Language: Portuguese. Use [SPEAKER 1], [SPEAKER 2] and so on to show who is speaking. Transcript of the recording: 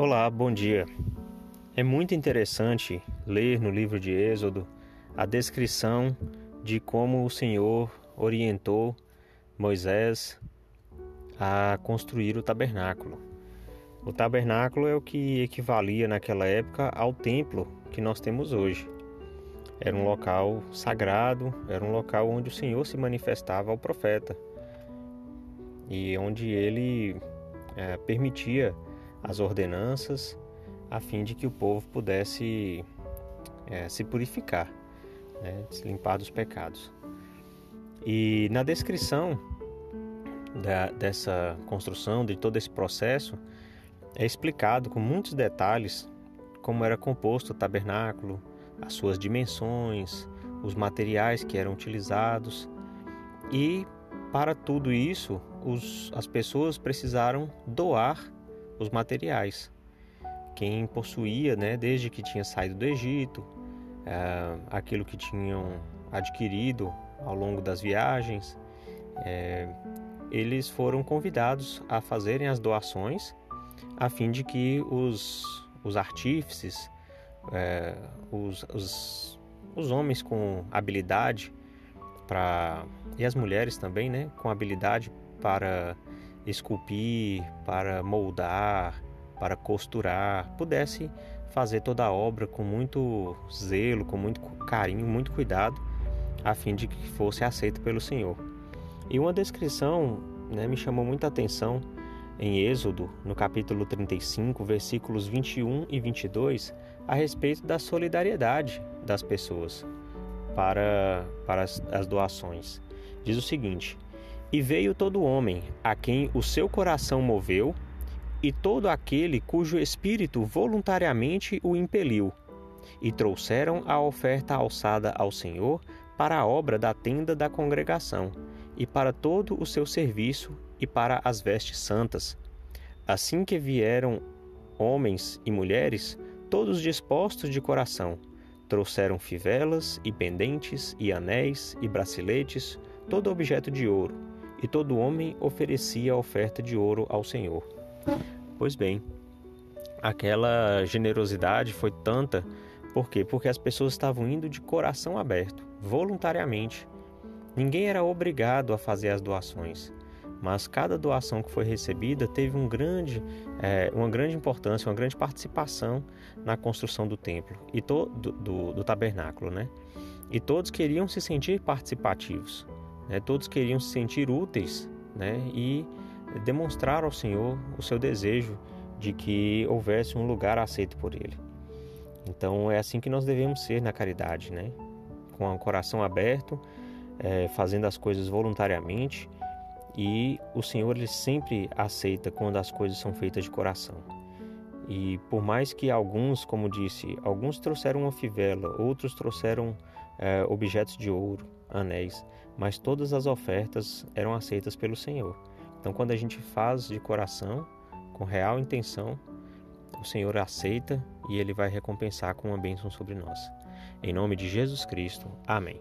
[SPEAKER 1] Olá, bom dia. É muito interessante ler no livro de Êxodo a descrição de como o Senhor orientou Moisés a construir o tabernáculo. O tabernáculo é o que equivalia naquela época ao templo que nós temos hoje. Era um local sagrado, era um local onde o Senhor se manifestava ao profeta e onde ele é, permitia as ordenanças a fim de que o povo pudesse é, se purificar, né, se limpar dos pecados. E na descrição da, dessa construção, de todo esse processo, é explicado com muitos detalhes como era composto o tabernáculo, as suas dimensões, os materiais que eram utilizados e para tudo isso os, as pessoas precisaram doar os materiais. Quem possuía, né, desde que tinha saído do Egito, é, aquilo que tinham adquirido ao longo das viagens, é, eles foram convidados a fazerem as doações a fim de que os, os artífices, é, os, os, os homens com habilidade para e as mulheres também, né, com habilidade para esculpir, para moldar, para costurar, pudesse fazer toda a obra com muito zelo, com muito carinho, muito cuidado, a fim de que fosse aceito pelo Senhor. E uma descrição né, me chamou muita atenção em Êxodo, no capítulo 35, versículos 21 e 22, a respeito da solidariedade das pessoas para, para as, as doações. Diz o seguinte: e veio todo homem a quem o seu coração moveu, e todo aquele cujo espírito voluntariamente o impeliu, e trouxeram a oferta alçada ao Senhor para a obra da tenda da congregação, e para todo o seu serviço, e para as vestes santas. Assim que vieram homens e mulheres, todos dispostos de coração, trouxeram fivelas e pendentes e anéis e braceletes, todo objeto de ouro e todo homem oferecia oferta de ouro ao Senhor. Pois bem, aquela generosidade foi tanta, por quê? Porque as pessoas estavam indo de coração aberto, voluntariamente. Ninguém era obrigado a fazer as doações, mas cada doação que foi recebida teve um grande, é, uma grande importância, uma grande participação na construção do templo e do, do, do tabernáculo, né? E todos queriam se sentir participativos. Né? Todos queriam se sentir úteis né? e demonstrar ao Senhor o seu desejo de que houvesse um lugar aceito por Ele. Então é assim que nós devemos ser na caridade, né? com o coração aberto, é, fazendo as coisas voluntariamente e o Senhor ele sempre aceita quando as coisas são feitas de coração. E por mais que alguns, como disse, alguns trouxeram uma fivela, outros trouxeram é, objetos de ouro, anéis, mas todas as ofertas eram aceitas pelo Senhor. Então, quando a gente faz de coração, com real intenção, o Senhor aceita e ele vai recompensar com uma bênção sobre nós. Em nome de Jesus Cristo. Amém.